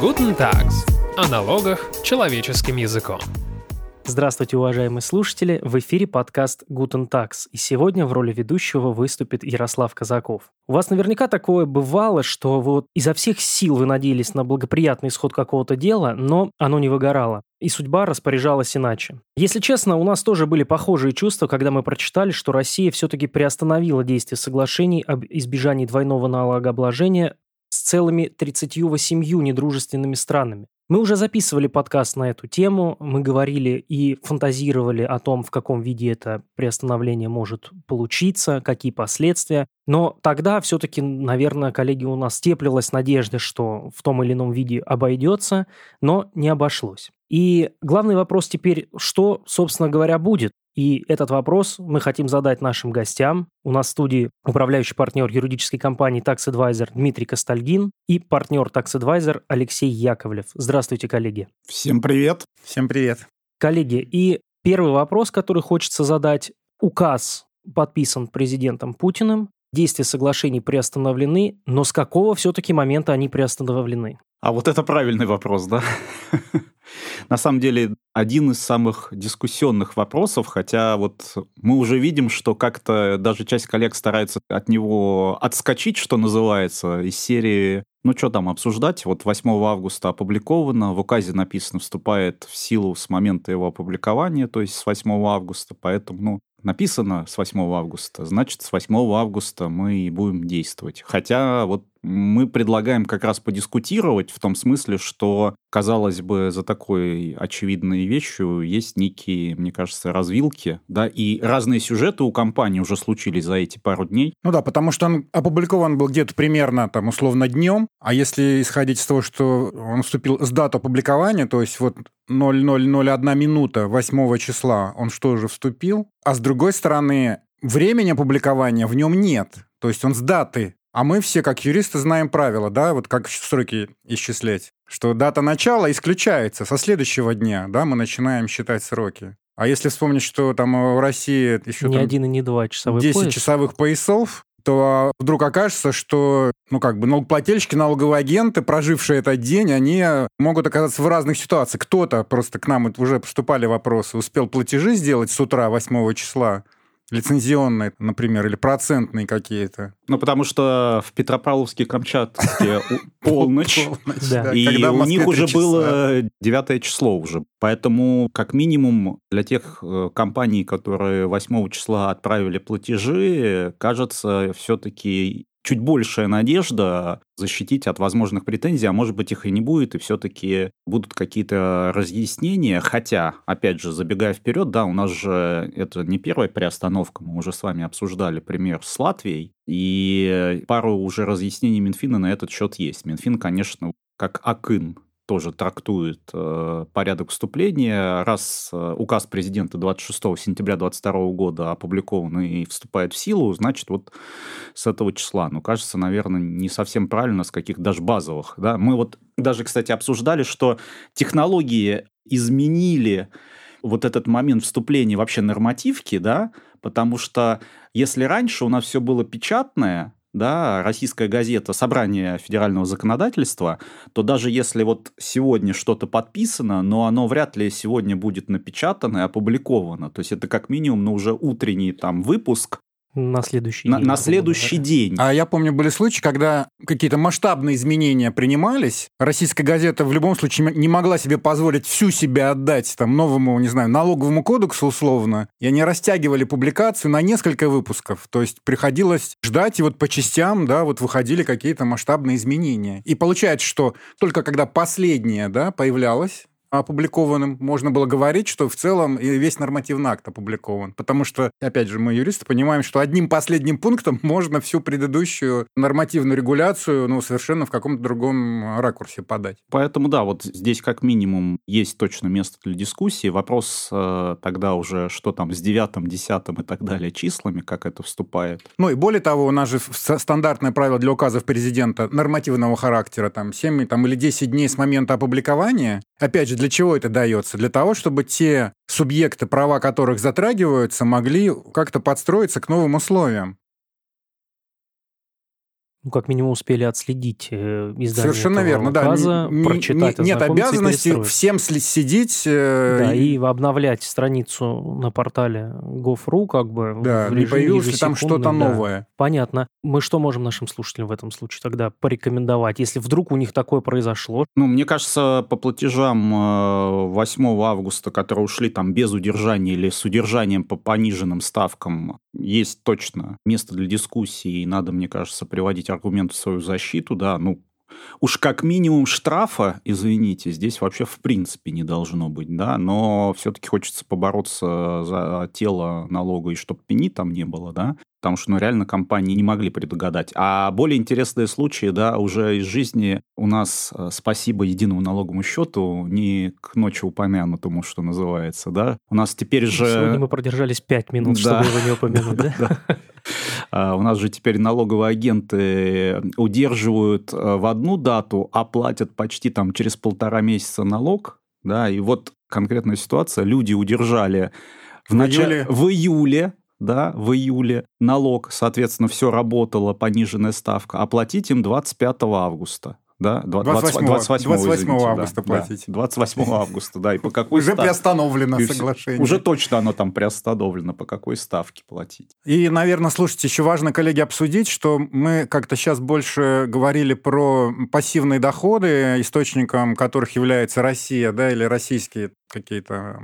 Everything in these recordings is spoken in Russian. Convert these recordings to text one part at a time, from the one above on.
Guten Tags. О налогах человеческим языком. Здравствуйте, уважаемые слушатели! В эфире подкаст Guten Tax, и сегодня в роли ведущего выступит Ярослав Казаков. У вас наверняка такое бывало, что вот изо всех сил вы надеялись на благоприятный исход какого-то дела, но оно не выгорало. И судьба распоряжалась иначе. Если честно, у нас тоже были похожие чувства, когда мы прочитали, что Россия все-таки приостановила действие соглашений об избежании двойного налогообложения с целыми 38 недружественными странами. Мы уже записывали подкаст на эту тему, мы говорили и фантазировали о том, в каком виде это приостановление может получиться, какие последствия. Но тогда все-таки, наверное, коллеги, у нас теплилась надежда, что в том или ином виде обойдется, но не обошлось. И главный вопрос теперь, что, собственно говоря, будет? И этот вопрос мы хотим задать нашим гостям. У нас в студии управляющий партнер юридической компании Tax Advisor Дмитрий Костальгин и партнер Tax Advisor Алексей Яковлев. Здравствуйте, коллеги. Всем привет. Всем привет. Коллеги, и первый вопрос, который хочется задать. Указ подписан президентом Путиным, действия соглашений приостановлены, но с какого все-таки момента они приостановлены? А вот это правильный вопрос, да? На самом деле, один из самых дискуссионных вопросов, хотя вот мы уже видим, что как-то даже часть коллег старается от него отскочить, что называется, из серии ну, что там обсуждать? Вот 8 августа опубликовано, в указе написано, вступает в силу с момента его опубликования, то есть с 8 августа, поэтому, ну, написано с 8 августа, значит, с 8 августа мы и будем действовать. Хотя вот мы предлагаем как раз подискутировать в том смысле, что, казалось бы, за такой очевидной вещью есть некие, мне кажется, развилки, да, и разные сюжеты у компании уже случились за эти пару дней. Ну да, потому что он опубликован был где-то примерно, там, условно, днем, а если исходить из того, что он вступил с даты опубликования, то есть вот 0001 минута 8 числа он что же вступил, а с другой стороны, времени опубликования в нем нет. То есть он с даты а мы все, как юристы, знаем правила, да, вот как сроки исчислять. Что дата начала исключается со следующего дня, да, мы начинаем считать сроки. А если вспомнить, что там в России еще не там один и не два часовых 10 пояс. часовых поясов, то вдруг окажется, что, ну, как бы, налогоплательщики, налоговые агенты, прожившие этот день, они могут оказаться в разных ситуациях. Кто-то, просто к нам уже поступали вопросы, успел платежи сделать с утра 8 числа, лицензионные, например, или процентные какие-то. Ну, потому что в Петропавловске-Камчатске полночь, и у них уже было 9 число уже. Поэтому, как минимум, для тех э, компаний, которые 8 числа отправили платежи, кажется, все-таки чуть большая надежда защитить от возможных претензий, а может быть их и не будет, и все-таки будут какие-то разъяснения. Хотя, опять же, забегая вперед, да, у нас же это не первая приостановка, мы уже с вами обсуждали пример с Латвией, и пару уже разъяснений Минфина на этот счет есть. Минфин, конечно, как Акын тоже трактует э, порядок вступления. Раз э, указ президента 26 сентября 2022 года опубликован и вступает в силу, значит, вот с этого числа. Ну, кажется, наверное, не совсем правильно, с каких даже базовых. Да? Мы вот даже, кстати, обсуждали, что технологии изменили вот этот момент вступления вообще нормативки, да, потому что если раньше у нас все было печатное, да, российская газета «Собрание федерального законодательства», то даже если вот сегодня что-то подписано, но оно вряд ли сегодня будет напечатано и опубликовано. То есть это как минимум на уже утренний там выпуск, на следующий на, день. На следующий да. день. А я помню, были случаи, когда какие-то масштабные изменения принимались. Российская газета в любом случае не могла себе позволить всю себя отдать там новому, не знаю, налоговому кодексу условно. И они растягивали публикацию на несколько выпусков. То есть приходилось ждать, и вот по частям, да, вот выходили какие-то масштабные изменения. И получается, что только когда последнее, да, появлялось, опубликованным, можно было говорить, что в целом весь нормативный акт опубликован. Потому что, опять же, мы юристы понимаем, что одним последним пунктом можно всю предыдущую нормативную регуляцию ну, совершенно в каком-то другом ракурсе подать. Поэтому, да, вот здесь как минимум есть точно место для дискуссии. Вопрос э, тогда уже, что там с девятым, десятым и так далее числами, как это вступает. Ну и более того, у нас же стандартное правило для указов президента нормативного характера, там 7 там, или 10 дней с момента опубликования. Опять же, для чего это дается? Для того, чтобы те субъекты, права которых затрагиваются, могли как-то подстроиться к новым условиям. Ну, как минимум успели отследить э, издание Совершенно верно, указа, да. прочитать, Нет обязанности всем сидеть... Э, да, и... и обновлять страницу на портале gov.ru, как бы... Да, не появилось там что-то да. новое. Понятно. Мы что можем нашим слушателям в этом случае тогда порекомендовать, если вдруг у них такое произошло? Ну, мне кажется, по платежам 8 э, августа, которые ушли там без удержания или с удержанием по пониженным ставкам, есть точно место для дискуссии, и надо, мне кажется, приводить аргументы в свою защиту, да, ну, уж как минимум штрафа, извините, здесь вообще в принципе не должно быть, да, но все-таки хочется побороться за тело налога и чтобы пени там не было, да, потому что, ну, реально компании не могли предугадать. А более интересные случаи, да, уже из жизни у нас, э, спасибо единому налоговому счету, не к ночи упомянутому, что называется, да, у нас теперь же... Сегодня мы продержались пять минут, да. чтобы его не упомянуть, да? А, у нас же теперь налоговые агенты удерживают э, в одну дату, а платят почти там через полтора месяца налог, да, и вот конкретная ситуация, люди удержали в, в начале, июле. в июле, да, в июле налог, соответственно, все работало, пониженная ставка, оплатить им 25 августа да? 28, 28, 28 августа да, платить. Да, 28 августа, да, и по какой Уже приостановлено соглашение. Уже точно оно там приостановлено, по какой ставке платить. И, наверное, слушайте, еще важно, коллеги, обсудить, что мы как-то сейчас больше говорили про пассивные доходы, источником которых является Россия, да, или российские какие-то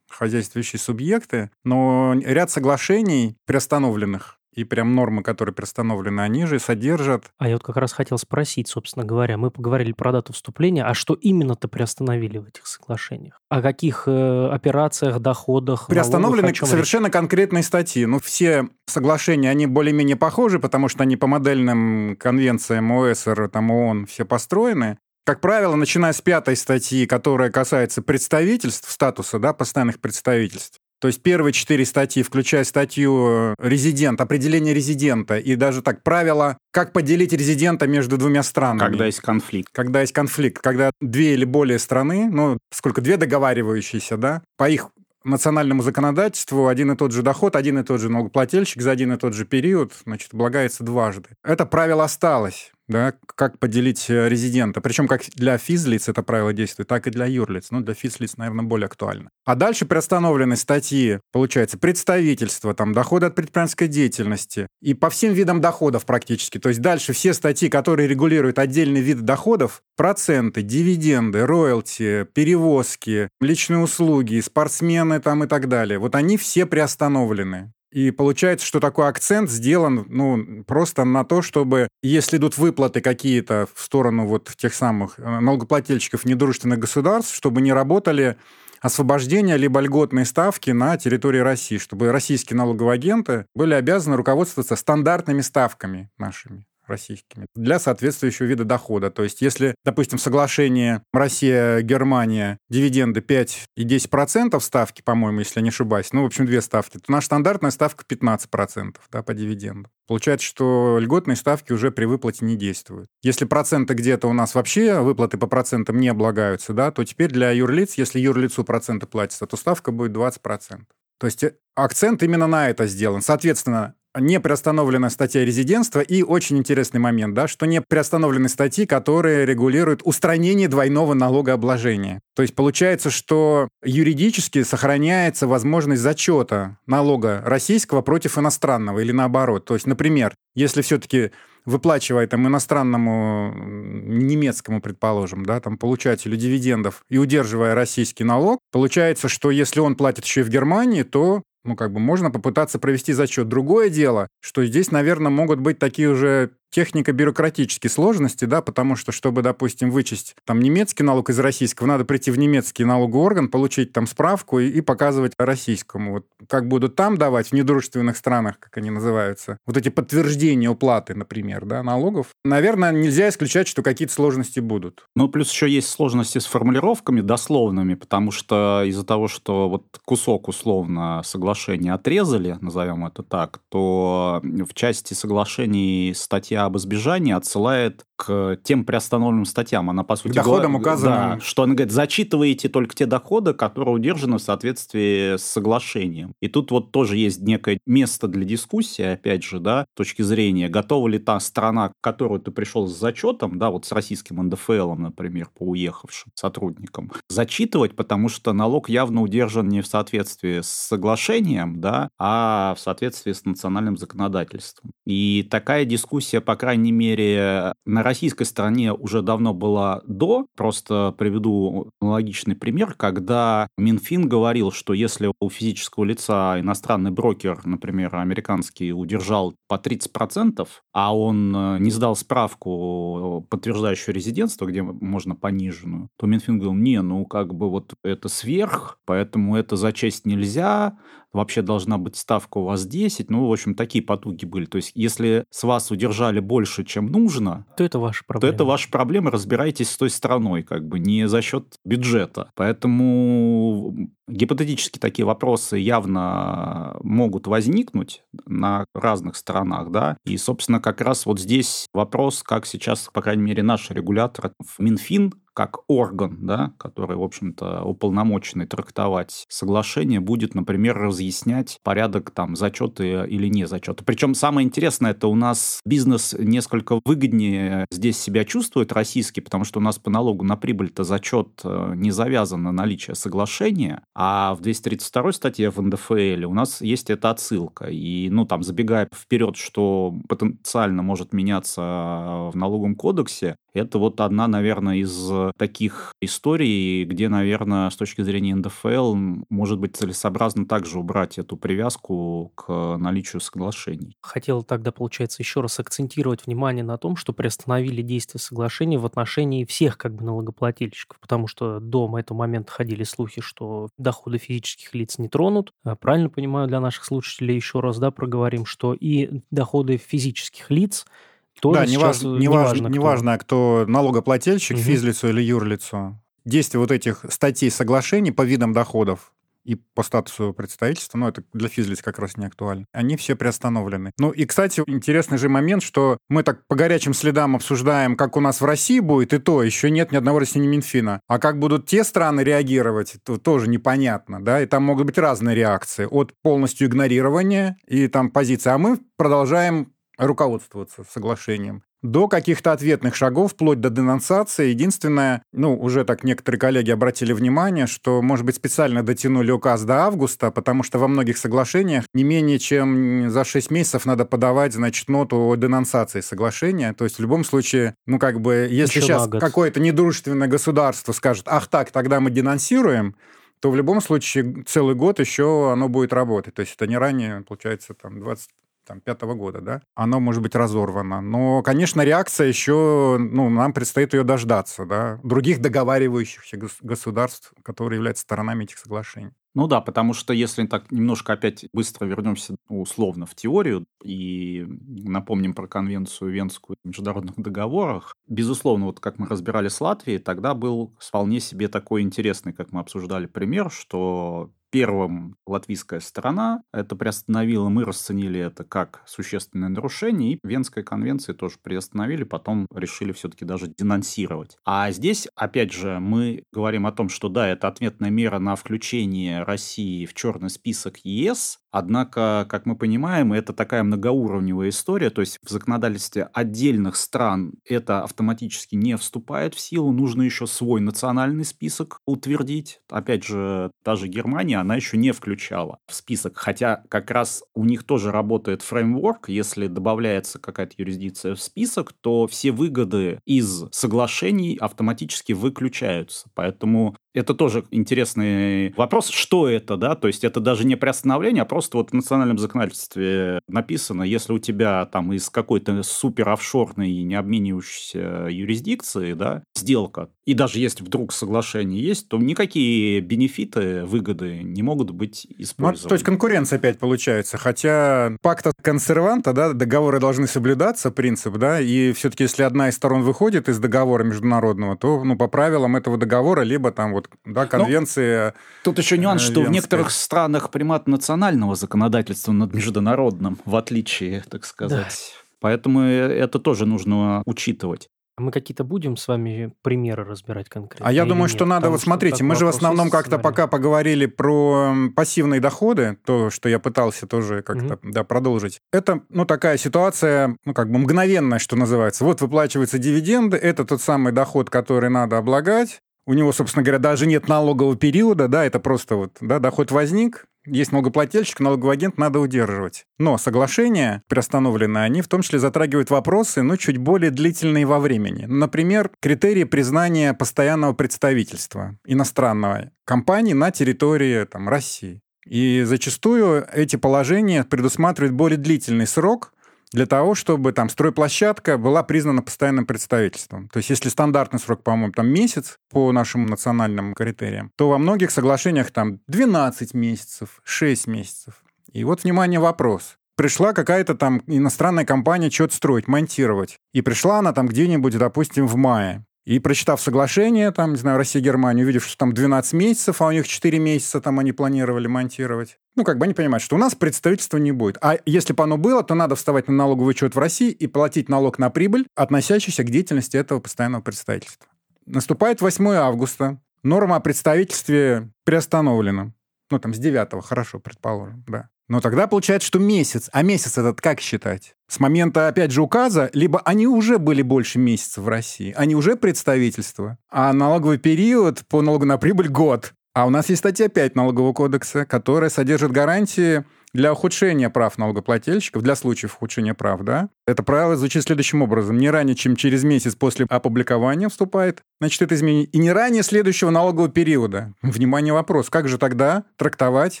хозяйствующие субъекты, но ряд соглашений приостановленных и прям нормы, которые приостановлены, они же содержат... А я вот как раз хотел спросить, собственно говоря, мы поговорили про дату вступления, а что именно-то приостановили в этих соглашениях? О каких э, операциях, доходах, Приостановлены налогах, совершенно речь? конкретные статьи. Ну, все соглашения, они более-менее похожи, потому что они по модельным конвенциям ОСР, там, ООН все построены. Как правило, начиная с пятой статьи, которая касается представительств, статуса да, постоянных представительств, то есть первые четыре статьи, включая статью э, «Резидент», определение резидента и даже так правила, как поделить резидента между двумя странами. Когда есть конфликт. Когда есть конфликт, когда две или более страны, ну, сколько, две договаривающиеся, да, по их национальному законодательству один и тот же доход, один и тот же налогоплательщик за один и тот же период, значит, облагается дважды. Это правило осталось да, как поделить э, резидента. Причем как для физлиц это правило действует, так и для юрлиц. Ну, для физлиц, наверное, более актуально. А дальше приостановлены статьи, получается, представительство, там, доходы от предпринимательской деятельности. И по всем видам доходов практически. То есть дальше все статьи, которые регулируют отдельные виды доходов, проценты, дивиденды, роялти, перевозки, личные услуги, спортсмены там и так далее, вот они все приостановлены. И получается, что такой акцент сделан ну, просто на то, чтобы, если идут выплаты какие-то в сторону вот тех самых э, налогоплательщиков недружественных государств, чтобы не работали освобождения либо льготные ставки на территории России, чтобы российские налоговые агенты были обязаны руководствоваться стандартными ставками нашими российскими для соответствующего вида дохода. То есть если, допустим, соглашение Россия-Германия дивиденды 5 и 10% ставки, по-моему, если я не ошибаюсь, ну, в общем, две ставки, то наша стандартная ставка 15% да, по дивидендам. Получается, что льготные ставки уже при выплате не действуют. Если проценты где-то у нас вообще, выплаты по процентам не облагаются, да, то теперь для юрлиц, если юрлицу проценты платятся, то ставка будет 20%. То есть э, акцент именно на это сделан. Соответственно, не приостановлена статья резидентства и очень интересный момент, да, что не приостановлены статьи, которые регулируют устранение двойного налогообложения. То есть получается, что юридически сохраняется возможность зачета налога российского против иностранного или наоборот. То есть, например, если все-таки выплачивая там иностранному немецкому, предположим, да, там получателю дивидендов и удерживая российский налог, получается, что если он платит еще и в Германии, то ну, как бы можно попытаться провести зачет. Другое дело, что здесь, наверное, могут быть такие уже технико-бюрократические сложности, да, потому что, чтобы, допустим, вычесть там немецкий налог из российского, надо прийти в немецкий налоговый орган, получить там справку и, и показывать российскому. Вот как будут там давать в недружественных странах, как они называются, вот эти подтверждения уплаты, например, да, налогов, наверное, нельзя исключать, что какие-то сложности будут. Ну, плюс еще есть сложности с формулировками дословными, потому что из-за того, что вот кусок условно соглашения отрезали, назовем это так, то в части соглашений статья говоря об избежании, отсылает к тем приостановленным статьям. Она, по сути, доходам говорит, указано. Да, что она говорит, зачитываете только те доходы, которые удержаны в соответствии с соглашением. И тут вот тоже есть некое место для дискуссии, опять же, да, с точки зрения, готова ли та страна, к которой ты пришел с зачетом, да, вот с российским НДФЛ, например, по уехавшим сотрудникам, зачитывать, потому что налог явно удержан не в соответствии с соглашением, да, а в соответствии с национальным законодательством. И такая дискуссия, по крайней мере, на российской стороне уже давно была до. Просто приведу аналогичный пример, когда Минфин говорил, что если у физического лица иностранный брокер, например, американский, удержал по 30%, а он э, не сдал справку, подтверждающую резидентство, где можно пониженную, то Минфин говорил, не, ну как бы вот это сверх, поэтому это зачесть нельзя, вообще должна быть ставка у вас 10. Ну, в общем, такие потуги были. То есть, если с вас удержали больше, чем нужно, то это ваша проблема. То это ваша проблема, разбирайтесь с той стороной, как бы не за счет бюджета. Поэтому гипотетически такие вопросы явно могут возникнуть на разных сторонах, да, и, собственно, как раз вот здесь вопрос, как сейчас, по крайней мере, наш регулятор в Минфин как орган, да, который, в общем-то, уполномоченный трактовать соглашение, будет, например, разъяснять порядок там зачеты или не зачеты. Причем самое интересное, это у нас бизнес несколько выгоднее здесь себя чувствует, российский, потому что у нас по налогу на прибыль-то зачет э, не завязан на наличие соглашения, а в 232 статье в НДФЛ у нас есть эта отсылка. И, ну, там, забегая вперед, что потенциально может меняться в налоговом кодексе, это вот одна, наверное, из таких историй, где, наверное, с точки зрения НДФЛ может быть целесообразно также убрать эту привязку к наличию соглашений. Хотел тогда, получается, еще раз акцентировать внимание на том, что приостановили действие соглашения в отношении всех как бы налогоплательщиков, потому что до этого момента ходили слухи, что доходы физических лиц не тронут. А правильно понимаю для наших слушателей еще раз, да, проговорим, что и доходы физических лиц – тоже да, неважно, неважно, неважно, кто. неважно, кто налогоплательщик, угу. физлицо или юрлицо. Действие вот этих статей соглашений по видам доходов и по статусу представительства, но это для физлиц как раз не актуально, они все приостановлены. Ну и, кстати, интересный же момент, что мы так по горячим следам обсуждаем, как у нас в России будет, и то еще нет ни одного решения Минфина. А как будут те страны реагировать, то тоже непонятно, да, и там могут быть разные реакции, от полностью игнорирования и там позиции, а мы продолжаем руководствоваться соглашением до каких-то ответных шагов, вплоть до денонсации. Единственное, ну, уже так некоторые коллеги обратили внимание, что, может быть, специально дотянули указ до августа, потому что во многих соглашениях не менее чем за 6 месяцев надо подавать, значит, ноту о денонсации соглашения. То есть в любом случае, ну, как бы, если Еще сейчас какое-то недружественное государство скажет, ах так, тогда мы денонсируем, то в любом случае целый год еще оно будет работать. То есть это не ранее, получается, там 20 там, пятого года, да, оно может быть разорвано. Но, конечно, реакция еще, ну, нам предстоит ее дождаться, да, других договаривающихся государств, которые являются сторонами этих соглашений. Ну да, потому что если так немножко опять быстро вернемся ну, условно в теорию и напомним про конвенцию Венскую о международных договорах, безусловно, вот как мы разбирали с Латвией, тогда был вполне себе такой интересный, как мы обсуждали, пример, что первым латвийская сторона это приостановила, мы расценили это как существенное нарушение, и Венская конвенция тоже приостановили, потом решили все-таки даже денонсировать. А здесь, опять же, мы говорим о том, что да, это ответная мера на включение России в черный список ЕС, Однако, как мы понимаем, это такая многоуровневая история, то есть в законодательстве отдельных стран это автоматически не вступает в силу, нужно еще свой национальный список утвердить. Опять же, та же Германия, она еще не включала в список, хотя как раз у них тоже работает фреймворк, если добавляется какая-то юрисдикция в список, то все выгоды из соглашений автоматически выключаются. Поэтому это тоже интересный вопрос, что это, да, то есть это даже не приостановление, а просто вот в национальном законодательстве написано, если у тебя там из какой-то супер офшорной не обменивающейся юрисдикции, да, сделка, и даже если вдруг соглашение есть, то никакие бенефиты, выгоды не могут быть использованы. Ну, то есть конкуренция опять получается, хотя пакта консерванта, да, договоры должны соблюдаться, принцип, да, и все-таки если одна из сторон выходит из договора международного, то, ну, по правилам этого договора, либо там вот да, ну, конвенции. Ну, тут еще нюанс, что в некоторых странах примат национального законодательства над международным, в отличие, так сказать. Да Поэтому это тоже нужно учитывать. А мы какие-то будем с вами примеры разбирать конкретно? А я думаю, что надо, вот смотрите, мы же в основном как-то пока поговорили про пассивные доходы, то, что я пытался тоже как-то угу. да, продолжить. Это, ну, такая ситуация, ну, как бы мгновенная, что называется. Вот выплачиваются дивиденды, это тот самый доход, который надо облагать, у него, собственно говоря, даже нет налогового периода, да, это просто вот, да, доход возник, есть налогоплательщик, налоговый надо удерживать. Но соглашения, приостановленные, они в том числе затрагивают вопросы, но чуть более длительные во времени. Например, критерии признания постоянного представительства иностранного компании на территории там, России. И зачастую эти положения предусматривают более длительный срок, для того, чтобы там стройплощадка была признана постоянным представительством. То есть если стандартный срок, по-моему, там месяц по нашим национальным критериям, то во многих соглашениях там 12 месяцев, 6 месяцев. И вот, внимание, вопрос. Пришла какая-то там иностранная компания что-то строить, монтировать. И пришла она там где-нибудь, допустим, в мае. И прочитав соглашение, там, не знаю, Россия, Германия, увидев, что там 12 месяцев, а у них 4 месяца там они планировали монтировать, ну, как бы они понимают, что у нас представительства не будет. А если бы оно было, то надо вставать на налоговый учет в России и платить налог на прибыль, относящийся к деятельности этого постоянного представительства. Наступает 8 августа. Норма о представительстве приостановлена. Ну, там, с 9 хорошо, предположим, да. Но тогда получается, что месяц. А месяц этот как считать? С момента, опять же, указа, либо они уже были больше месяца в России, они уже представительство, а налоговый период по налогу на прибыль – год. А у нас есть статья 5 Налогового кодекса, которая содержит гарантии для ухудшения прав налогоплательщиков, для случаев ухудшения прав, да, это правило звучит следующим образом. Не ранее, чем через месяц после опубликования вступает, значит, это изменение. И не ранее следующего налогового периода. Внимание, вопрос. Как же тогда трактовать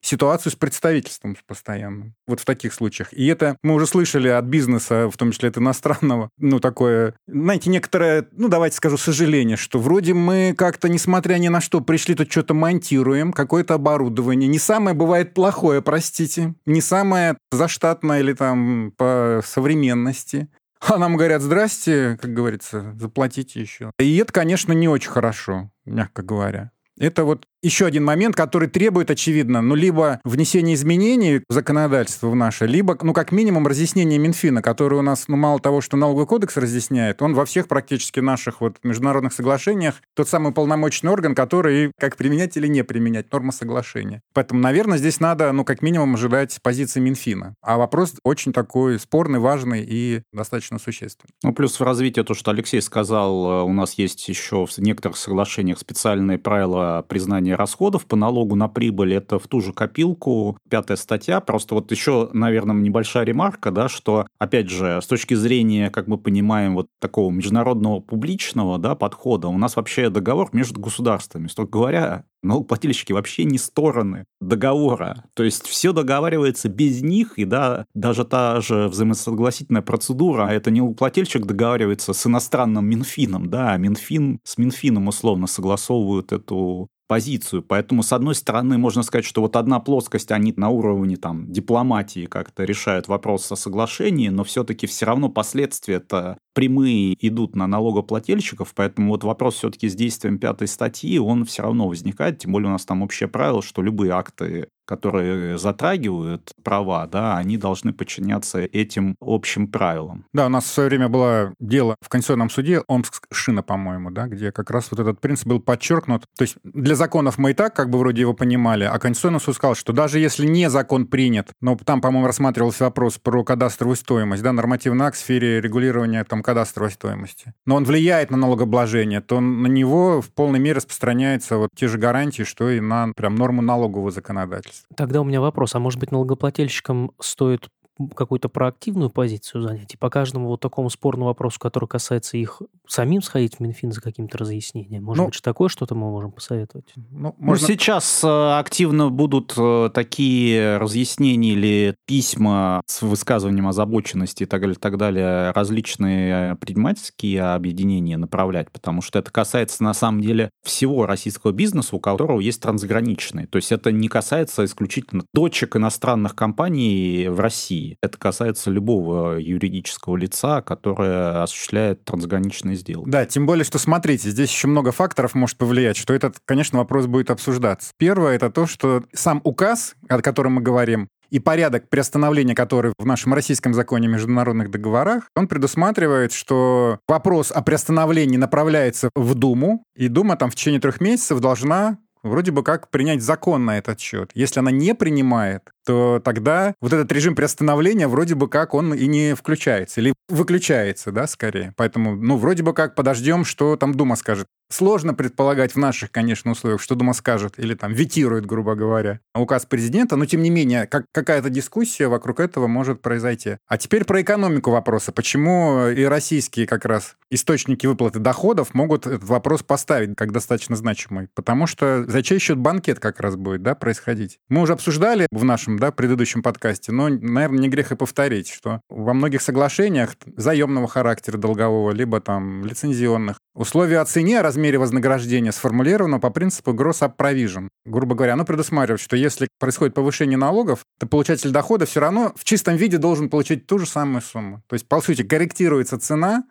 ситуацию с представительством постоянным? Вот в таких случаях. И это мы уже слышали от бизнеса, в том числе от иностранного, ну, такое, знаете, некоторое, ну, давайте скажу, сожаление, что вроде мы как-то, несмотря ни на что, пришли тут что-то монтируем, какое-то оборудование. Не самое бывает плохое, простите. Не самое заштатное или там по современному ценности. А нам говорят, здрасте, как говорится, заплатите еще. И это, конечно, не очень хорошо, мягко говоря. Это вот еще один момент, который требует, очевидно, ну, либо внесения изменений в законодательство в наше, либо, ну, как минимум, разъяснения Минфина, который у нас, ну, мало того, что налоговый кодекс разъясняет, он во всех практически наших вот международных соглашениях тот самый полномочный орган, который как применять или не применять нормы соглашения. Поэтому, наверное, здесь надо, ну, как минимум, ожидать позиции Минфина. А вопрос очень такой спорный, важный и достаточно существенный. Ну, плюс в развитии то, что Алексей сказал, у нас есть еще в некоторых соглашениях специальные правила признания расходов по налогу на прибыль, это в ту же копилку, пятая статья. Просто вот еще, наверное, небольшая ремарка, да, что, опять же, с точки зрения, как мы понимаем, вот такого международного публичного да, подхода, у нас вообще договор между государствами. Строго говоря, налогоплательщики вообще не стороны договора. То есть все договаривается без них, и да, даже та же взаимосогласительная процедура, это не налогоплательщик договаривается с иностранным Минфином, да, а Минфин с Минфином условно согласовывают эту позицию. Поэтому, с одной стороны, можно сказать, что вот одна плоскость, они на уровне там дипломатии как-то решают вопрос о соглашении, но все-таки все равно последствия это прямые идут на налогоплательщиков, поэтому вот вопрос все-таки с действием пятой статьи, он все равно возникает, тем более у нас там общее правило, что любые акты которые затрагивают права, да, они должны подчиняться этим общим правилам. Да, у нас в свое время было дело в Конституционном суде Омск-Шина, по-моему, да, где как раз вот этот принцип был подчеркнут. То есть для законов мы и так как бы вроде его понимали, а Конституционный суд сказал, что даже если не закон принят, но там, по-моему, рассматривался вопрос про кадастровую стоимость, да, нормативный акт в сфере регулирования там кадастровой стоимости, но он влияет на налогообложение, то на него в полной мере распространяются вот те же гарантии, что и на прям норму налогового законодательства. Тогда у меня вопрос, а может быть налогоплательщикам стоит какую-то проактивную позицию занять и по каждому вот такому спорному вопросу, который касается их, самим сходить в Минфин за каким-то разъяснением? Может ну, быть, такое что-то мы можем посоветовать? Ну, ну можно... ну, сейчас э, активно будут э, такие разъяснения или письма с высказыванием озабоченности и так далее, так далее различные предпринимательские объединения направлять, потому что это касается на самом деле всего российского бизнеса, у которого есть трансграничный. То есть это не касается исключительно дочек иностранных компаний в России России. Это касается любого юридического лица, которое осуществляет трансграничные сделки. Да, тем более, что смотрите, здесь еще много факторов может повлиять, что этот, конечно, вопрос будет обсуждаться. Первое, это то, что сам указ, о котором мы говорим, И порядок приостановления, который в нашем российском законе о международных договорах, он предусматривает, что вопрос о приостановлении направляется в Думу, и Дума там в течение трех месяцев должна вроде бы как принять закон на этот счет. Если она не принимает, то тогда вот этот режим приостановления вроде бы как он и не включается, или выключается, да, скорее. Поэтому, ну, вроде бы как подождем, что там Дума скажет. Сложно предполагать в наших, конечно, условиях, что Дума скажет или там ветирует, грубо говоря, указ президента, но тем не менее как, какая-то дискуссия вокруг этого может произойти. А теперь про экономику вопроса. Почему и российские как раз источники выплаты доходов могут этот вопрос поставить как достаточно значимый? Потому что за чей счет банкет как раз будет да, происходить? Мы уже обсуждали в нашем да, предыдущем подкасте, но, наверное, не грех и повторить, что во многих соглашениях заемного характера долгового, либо там лицензионных, условия о цене, о размере вознаграждения сформулировано по принципу gross up provision. Грубо говоря, оно предусматривает, что если происходит повышение налогов, то получатель дохода все равно в чистом виде должен получить ту же самую сумму. То есть, по сути, корректируется цена,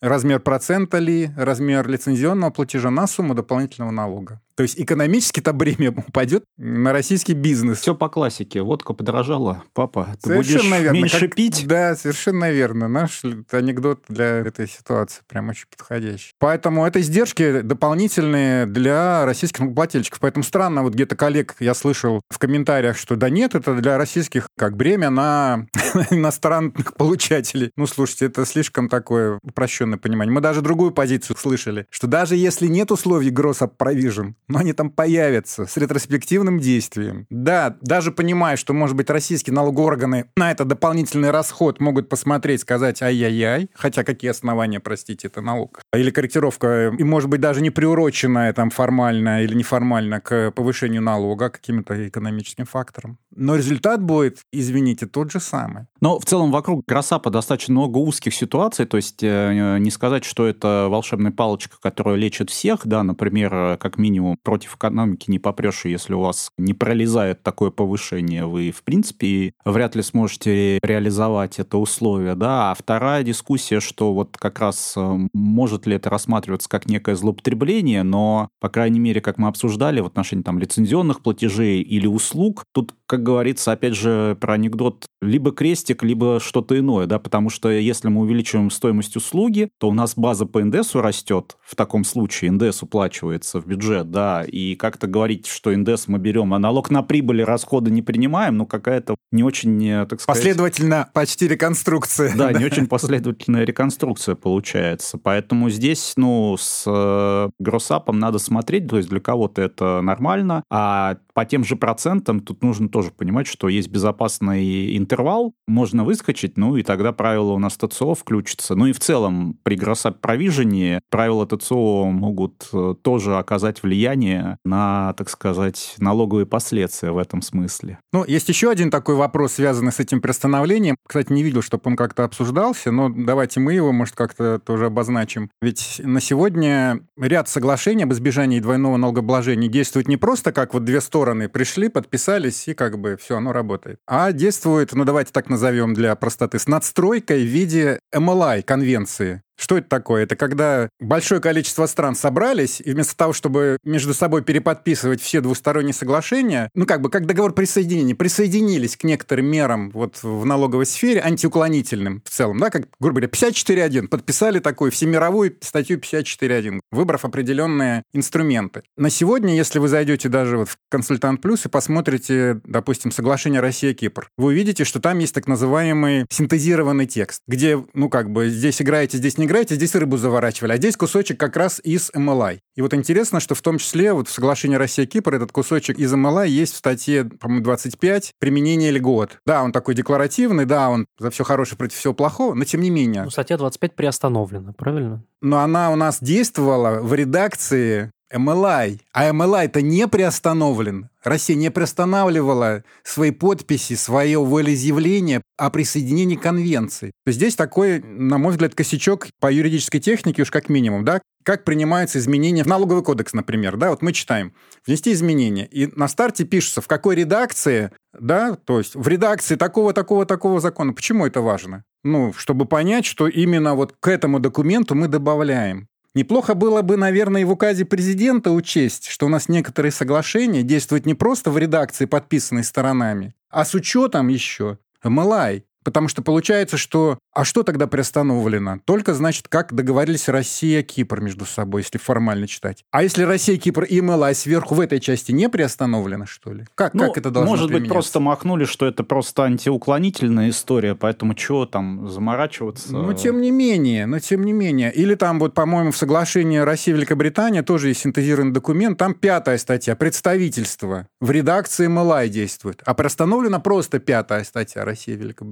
размер процента ли, размер лицензионного платежа на сумму дополнительного налога. То есть экономически-то бремя упадет на российский бизнес. Все по классике. Водка подорожала. Папа, ты совершенно будешь верно. меньше как... пить? Да, совершенно верно. Наш анекдот для этой ситуации прям очень подходящий. Поэтому это издержки дополнительные для российских налогоплательщиков. Поэтому странно, вот где-то коллег я слышал в комментариях, что да нет, это для российских как бремя на иностранных получателей. Ну, слушайте, это слишком такое упрощенное понимание. Мы даже другую позицию слышали, что даже если нет условий Up Provision, но они там появятся с ретроспективным действием. Да, даже понимая, что, может быть, российские налогоорганы на это дополнительный расход могут посмотреть, сказать ай-яй-яй, хотя какие основания, простите, это налог. Или корректировка, и, может быть, даже не приуроченная там формально или неформально к повышению налога каким-то экономическим фактором. Но результат будет, извините, тот же самый. Но в целом вокруг Гроссапа достаточно много узких ситуаций, то есть э, не сказать, что это волшебная палочка, которая лечит всех, да, например, как минимум против экономики не попрешь, если у вас не пролезает такое повышение, вы, в принципе, вряд ли сможете реализовать это условие, да. А вторая дискуссия, что вот как раз э, может ли это рассматриваться как некое злоупотребление, но, по крайней мере, как мы обсуждали в отношении там лицензионных платежей или услуг, тут, как говорится, опять же, про анекдот, либо крестик, либо что-то иное, да, потому что если мы увеличиваем стоимость услуги, то у нас база по НДСу растет, в таком случае НДС уплачивается в бюджет, да, и как-то говорить, что индес мы берем, а налог на прибыль и расходы не принимаем, ну, какая-то не очень, э, так сказать... Последовательно почти реконструкция. Да, не очень последовательная реконструкция получается. Поэтому здесь, ну, с э, гроссапом надо смотреть, то есть для кого-то это нормально, а по тем же процентам тут нужно тоже понимать, что есть безопасный интервал, можно выскочить, ну и тогда правила у нас ТЦО включатся. Ну и в целом при гроссап провижении правила ТЦО могут э, тоже оказать влияние на, так сказать, налоговые последствия в этом смысле. Ну, есть еще один такой вопрос, связанный с этим приостановлением. Кстати, не видел, чтобы он как-то обсуждался, но давайте мы его, может, как-то тоже обозначим. Ведь на сегодня ряд соглашений об избежании двойного налогообложения действует не просто как вот две стороны стороны пришли, подписались, и как бы все, оно работает. А действует, ну давайте так назовем для простоты, с надстройкой в виде MLI конвенции. Что это такое? Это когда большое количество стран собрались, и вместо того, чтобы между собой переподписывать все двусторонние соглашения, ну как бы как договор присоединения, присоединились к некоторым мерам вот в налоговой сфере, антиуклонительным в целом, да, как, грубо говоря, 54.1, подписали такую всемировую статью 54.1, выбрав определенные инструменты. На сегодня, если вы зайдете даже вот в «Консультант Плюс» и посмотрите, допустим, соглашение Россия-Кипр, вы увидите, что там есть так называемый синтезированный текст, где, ну как бы, здесь играете, здесь не играете, здесь рыбу заворачивали, а здесь кусочек как раз из MLI. И вот интересно, что в том числе вот в соглашении Россия-Кипр этот кусочек из MLI есть в статье, по-моему, 25 «Применение льгот». Да, он такой декларативный, да, он за все хорошее против всего плохого, но тем не менее. Ну, статья 25 приостановлена, правильно? Но она у нас действовала в редакции MLI. А MLI-то не приостановлен. Россия не приостанавливала свои подписи, свое волеизъявление о присоединении конвенции. Здесь такой, на мой взгляд, косячок по юридической технике уж как минимум, да, как принимаются изменения в налоговый кодекс, например, да, вот мы читаем, внести изменения, и на старте пишется, в какой редакции, да, то есть в редакции такого, такого, такого закона. Почему это важно? Ну, чтобы понять, что именно вот к этому документу мы добавляем. Неплохо было бы, наверное, и в указе президента учесть, что у нас некоторые соглашения действуют не просто в редакции, подписанной сторонами, а с учетом еще. МЛАЙ, Потому что получается, что... А что тогда приостановлено? Только, значит, как договорились Россия и Кипр между собой, если формально читать. А если Россия, Кипр и МЛА сверху в этой части не приостановлено, что ли? Как, ну, как это должно Может быть, просто махнули, что это просто антиуклонительная история, поэтому чего там заморачиваться? Ну, тем не менее, но тем не менее. Или там вот, по-моему, в соглашении России и Великобритания тоже есть синтезированный документ, там пятая статья, представительство в редакции МЛА действует. А приостановлена просто пятая статья.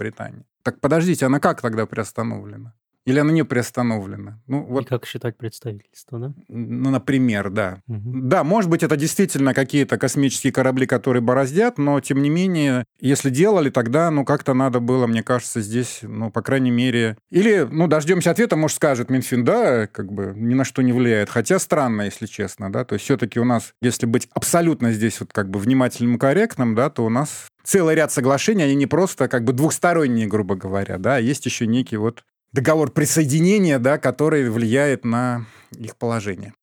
Британии. Так подождите, она как тогда приостановлена? Или она не приостановлена? Ну, вот, И как считать представительство, да? Ну, например, да. Угу. Да, может быть, это действительно какие-то космические корабли, которые бороздят, но, тем не менее, если делали, тогда, ну, как-то надо было, мне кажется, здесь, ну, по крайней мере... Или, ну, дождемся ответа, может, скажет Минфин, да, как бы ни на что не влияет. Хотя странно, если честно, да. То есть все-таки у нас, если быть абсолютно здесь вот как бы внимательным и корректным, да, то у нас целый ряд соглашений, они не просто как бы двухсторонние, грубо говоря, да, а есть еще некий вот договор присоединения, да, который влияет на их положение.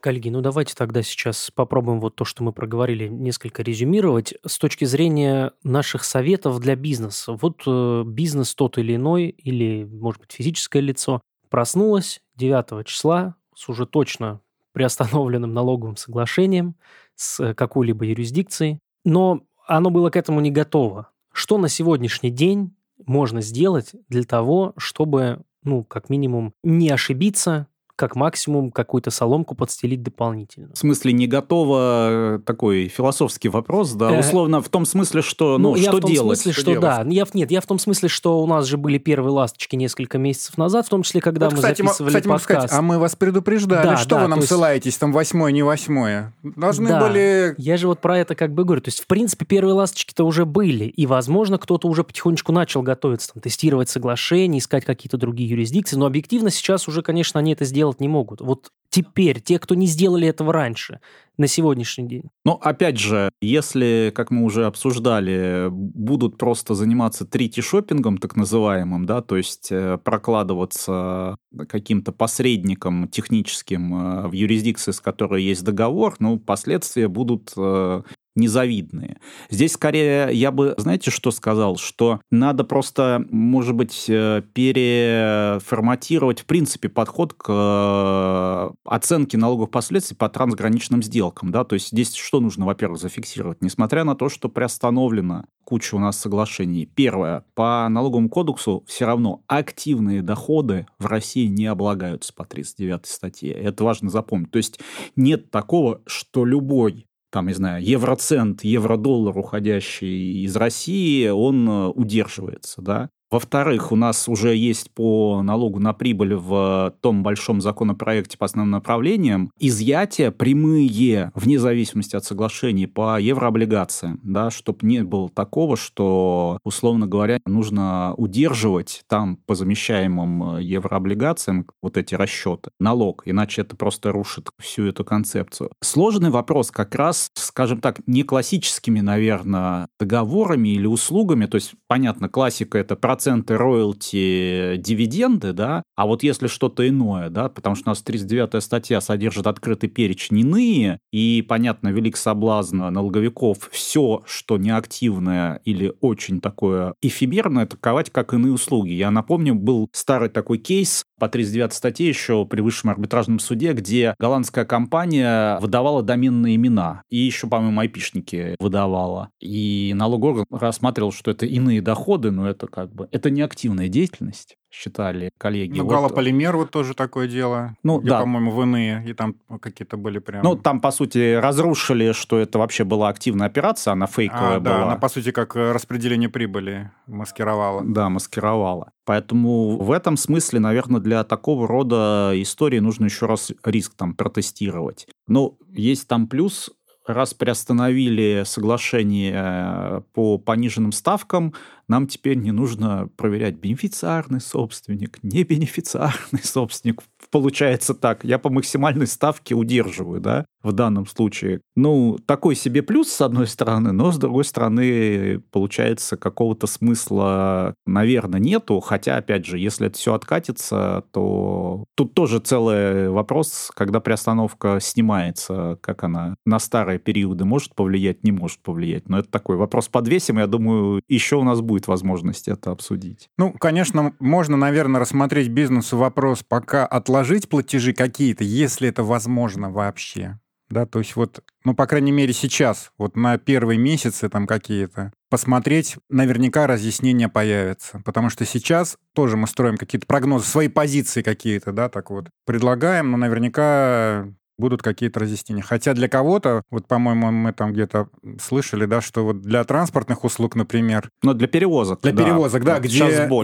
Коллеги, ну давайте тогда сейчас попробуем вот то, что мы проговорили, несколько резюмировать с точки зрения наших советов для бизнеса. Вот э, бизнес тот или иной, или, может быть, физическое лицо, проснулось 9 числа с уже точно приостановленным налоговым соглашением с какой-либо юрисдикцией, но оно было к этому не готово. Что на сегодняшний день можно сделать для того, чтобы, ну, как минимум, не ошибиться как максимум какую-то соломку подстелить дополнительно. В смысле, не готово э, такой философский вопрос, да? Условно, в том смысле, что, ну, ну я что в том делать? смысле, что, что да. Я, нет, я в том смысле, что у нас же были первые ласточки несколько месяцев назад, в том числе, когда вот, мы кстати, записывали кстати, подкаст. Сказать, а мы вас предупреждали. Да, что да, вы нам есть... ссылаетесь, там восьмое, не восьмое? Должны да, были... я же вот про это как бы говорю. То есть, в принципе, первые ласточки-то уже были, и, возможно, кто-то уже потихонечку начал готовиться, там, тестировать соглашения, искать какие-то другие юрисдикции, но объективно сейчас уже, конечно, они это сделать не могут. Вот теперь, те, кто не сделали этого раньше, на сегодняшний день? Ну, опять же, если, как мы уже обсуждали, будут просто заниматься трити-шоппингом, так называемым, да, то есть э, прокладываться каким-то посредником техническим э, в юрисдикции, с которой есть договор, ну, последствия будут э, незавидные. Здесь скорее я бы, знаете, что сказал? Что надо просто, может быть, переформатировать, в принципе, подход к оценке налоговых последствий по трансграничным сделкам. Да? То есть здесь что нужно, во-первых, зафиксировать? Несмотря на то, что приостановлено куча у нас соглашений. Первое. По налоговому кодексу все равно активные доходы в России не облагаются по 39 статье. Это важно запомнить. То есть нет такого, что любой там, не знаю, евроцент, евро-доллар, уходящий из России, он э, удерживается, да. Во-вторых, у нас уже есть по налогу на прибыль в том большом законопроекте по основным направлениям изъятия прямые, вне зависимости от соглашений, по еврооблигациям, да, чтобы не было такого, что, условно говоря, нужно удерживать там по замещаемым э, еврооблигациям вот эти расчеты, налог, иначе это просто рушит всю эту концепцию. Сложный вопрос как раз, скажем так, не классическими, наверное, договорами или услугами, то есть, понятно, классика — это процесс проценты роялти дивиденды, да, а вот если что-то иное, да, потому что у нас 39-я статья содержит открытый перечень иные, и, понятно, велик соблазн налоговиков все, что неактивное или очень такое эфемерное, таковать как иные услуги. Я напомню, был старый такой кейс по 39 статье еще при высшем арбитражном суде, где голландская компания выдавала доменные имена. И еще, по-моему, айпишники выдавала. И налоговый орган рассматривал, что это иные доходы, но это как бы это не активная деятельность считали коллеги. Ну, вот. Галополимер вот тоже такое дело. Ну, где, да. по-моему, в иные, и там какие-то были прям... Ну, там, по сути, разрушили, что это вообще была активная операция, она фейковая а, была. Да, она, по сути, как распределение прибыли маскировала. Да, маскировала. Поэтому в этом смысле, наверное, для такого рода истории нужно еще раз риск там протестировать. Но есть там плюс раз приостановили соглашение э, по пониженным ставкам, нам теперь не нужно проверять бенефициарный собственник, не бенефициарный собственник. Получается так, я по максимальной ставке удерживаю, да, в данном случае. Ну, такой себе плюс, с одной стороны, но, с другой стороны, получается, какого-то смысла, наверное, нету. Хотя, опять же, если это все откатится, то тут тоже целый вопрос, когда приостановка снимается, как она на старые периоды может повлиять, не может повлиять. Но это такой вопрос подвесим, я думаю, еще у нас будет возможность это обсудить. Ну, конечно, можно, наверное, рассмотреть бизнесу вопрос, пока отложить платежи какие-то, если это возможно вообще да, то есть вот, ну, по крайней мере, сейчас, вот на первые месяцы там какие-то, посмотреть, наверняка разъяснения появятся, потому что сейчас тоже мы строим какие-то прогнозы, свои позиции какие-то, да, так вот, предлагаем, но наверняка будут какие-то разъяснения. Хотя для кого-то, вот, по-моему, мы там где-то слышали, да, что вот для транспортных услуг, например... Но для перевозок. Для да. перевозок, да, вот где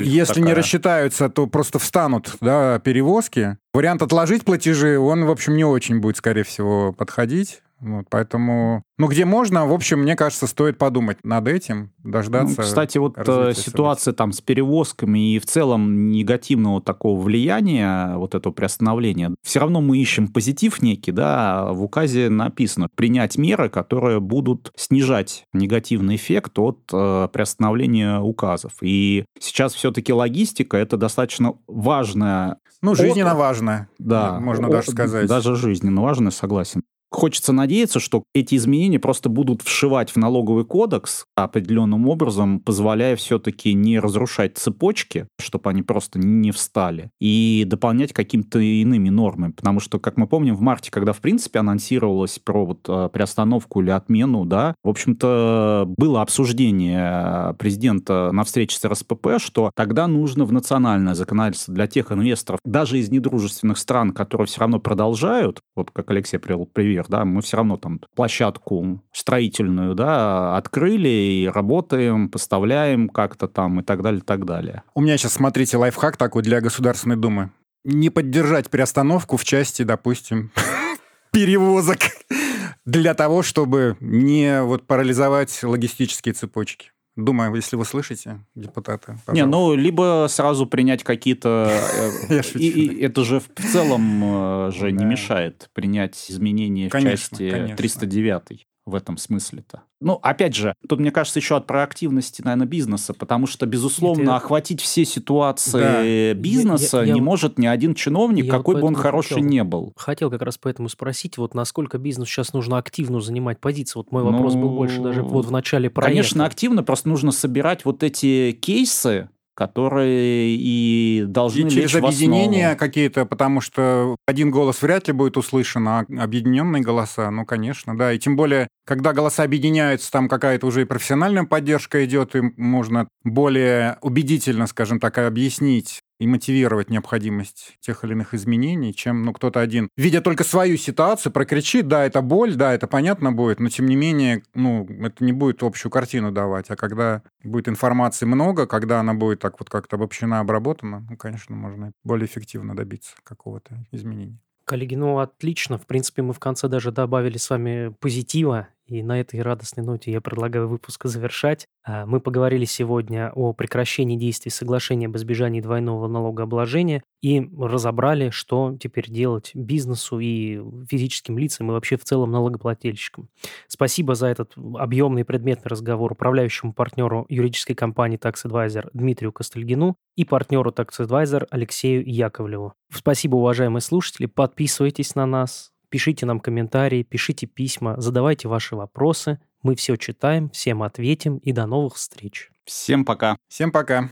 если такая. не рассчитаются, то просто встанут, да, перевозки. Вариант отложить платежи, он, в общем, не очень будет, скорее всего, подходить. Вот, поэтому, ну, где можно, в общем, мне кажется, стоит подумать над этим, дождаться. Ну, кстати, вот э, ситуация там с перевозками и в целом негативного такого влияния, вот этого приостановления, все равно мы ищем позитив некий, да, в указе написано принять меры, которые будут снижать негативный эффект от э, приостановления указов. И сейчас все-таки логистика это достаточно важная ну, жизненно важно, да, можно даже сказать. Даже жизненно важно, согласен. Хочется надеяться, что эти изменения просто будут вшивать в налоговый кодекс определенным образом, позволяя все-таки не разрушать цепочки, чтобы они просто не встали, и дополнять какими-то иными нормами. Потому что, как мы помним, в марте, когда, в принципе, анонсировалось про вот э, приостановку или отмену, да, в общем-то, было обсуждение президента на встрече с РСПП, что тогда нужно в национальное законодательство для тех инвесторов, даже из недружественных стран, которые все равно продолжают, вот как Алексей привел привет например, да, мы все равно там площадку строительную, да, открыли и работаем, поставляем как-то там и так далее, и так далее. У меня сейчас, смотрите, лайфхак такой для Государственной Думы. Не поддержать приостановку в части, допустим, перевозок для того, чтобы не вот парализовать логистические цепочки. Думаю, если вы слышите, депутаты. Пожалуйста. Не, ну, либо сразу принять какие-то... Э, это же в целом э, же не мешает принять изменения в части 309 в этом смысле-то. Ну, опять же, тут, мне кажется, еще от проактивности, наверное, бизнеса, потому что, безусловно, Это... охватить все ситуации да. бизнеса я, я, не я... может ни один чиновник, я какой бы он хороший хотел, не был. Хотел как раз поэтому спросить, вот насколько бизнесу сейчас нужно активно занимать позицию. Вот мой вопрос ну, был больше даже вот в начале проекта. Конечно, активно, просто нужно собирать вот эти кейсы, которые и должны и через объединения какие-то, потому что один голос вряд ли будет услышан, а объединенные голоса, ну, конечно, да. И тем более, когда голоса объединяются, там какая-то уже и профессиональная поддержка идет, и можно более убедительно, скажем так, объяснить и мотивировать необходимость тех или иных изменений, чем ну, кто-то один, видя только свою ситуацию, прокричит, да, это боль, да, это понятно будет, но тем не менее, ну, это не будет общую картину давать. А когда будет информации много, когда она будет так вот как-то обобщена, обработана, ну, конечно, можно более эффективно добиться какого-то изменения. Коллеги, ну отлично. В принципе, мы в конце даже добавили с вами позитива и на этой радостной ноте я предлагаю выпуск завершать. А, мы поговорили сегодня о прекращении действий соглашения об избежании двойного налогообложения и разобрали, что теперь делать бизнесу и физическим лицам и вообще в целом налогоплательщикам. Спасибо за этот объемный предметный разговор управляющему партнеру юридической компании Tax Advisor Дмитрию Костельгину и партнеру Tax Advisor Алексею Яковлеву. Спасибо, уважаемые слушатели. Подписывайтесь на нас, Пишите нам комментарии, пишите письма, задавайте ваши вопросы. Мы все читаем, всем ответим и до новых встреч. Всем пока. Всем пока.